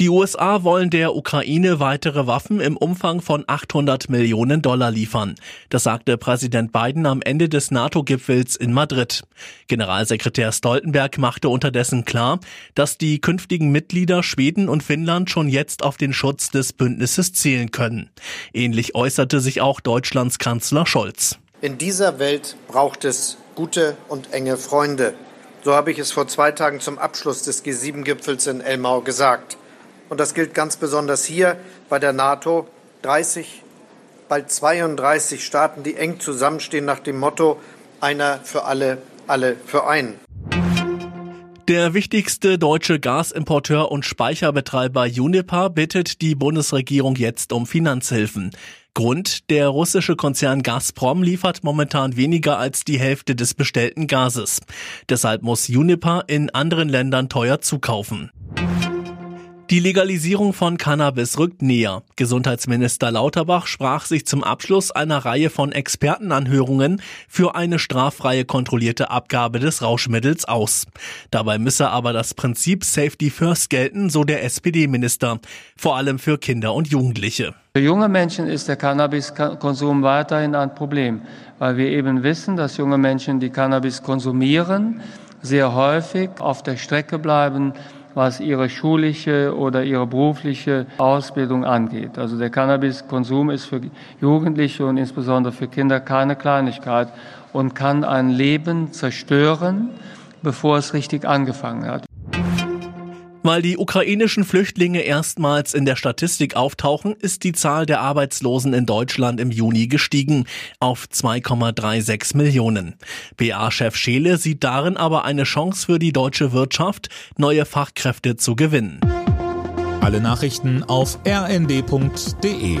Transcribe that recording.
Die USA wollen der Ukraine weitere Waffen im Umfang von 800 Millionen Dollar liefern. Das sagte Präsident Biden am Ende des NATO-Gipfels in Madrid. Generalsekretär Stoltenberg machte unterdessen klar, dass die künftigen Mitglieder Schweden und Finnland schon jetzt auf den Schutz des Bündnisses zählen können. Ähnlich äußerte sich auch Deutschlands Kanzler Scholz. In dieser Welt braucht es gute und enge Freunde. So habe ich es vor zwei Tagen zum Abschluss des G7-Gipfels in Elmau gesagt. Und das gilt ganz besonders hier bei der NATO. 30, bald 32 Staaten, die eng zusammenstehen nach dem Motto einer für alle, alle für einen. Der wichtigste deutsche Gasimporteur und Speicherbetreiber Uniper bittet die Bundesregierung jetzt um Finanzhilfen. Grund, der russische Konzern Gazprom liefert momentan weniger als die Hälfte des bestellten Gases. Deshalb muss Uniper in anderen Ländern teuer zukaufen. Die Legalisierung von Cannabis rückt näher. Gesundheitsminister Lauterbach sprach sich zum Abschluss einer Reihe von Expertenanhörungen für eine straffreie kontrollierte Abgabe des Rauschmittels aus. Dabei müsse aber das Prinzip Safety First gelten, so der SPD-Minister, vor allem für Kinder und Jugendliche. Für junge Menschen ist der Cannabiskonsum weiterhin ein Problem, weil wir eben wissen, dass junge Menschen, die Cannabis konsumieren, sehr häufig auf der Strecke bleiben, was ihre schulische oder ihre berufliche Ausbildung angeht. Also der Cannabiskonsum ist für Jugendliche und insbesondere für Kinder keine Kleinigkeit und kann ein Leben zerstören, bevor es richtig angefangen hat. Weil die ukrainischen Flüchtlinge erstmals in der Statistik auftauchen, ist die Zahl der Arbeitslosen in Deutschland im Juni gestiegen auf 2,36 Millionen. BA-Chef Scheele sieht darin aber eine Chance für die deutsche Wirtschaft, neue Fachkräfte zu gewinnen. Alle Nachrichten auf rnd.de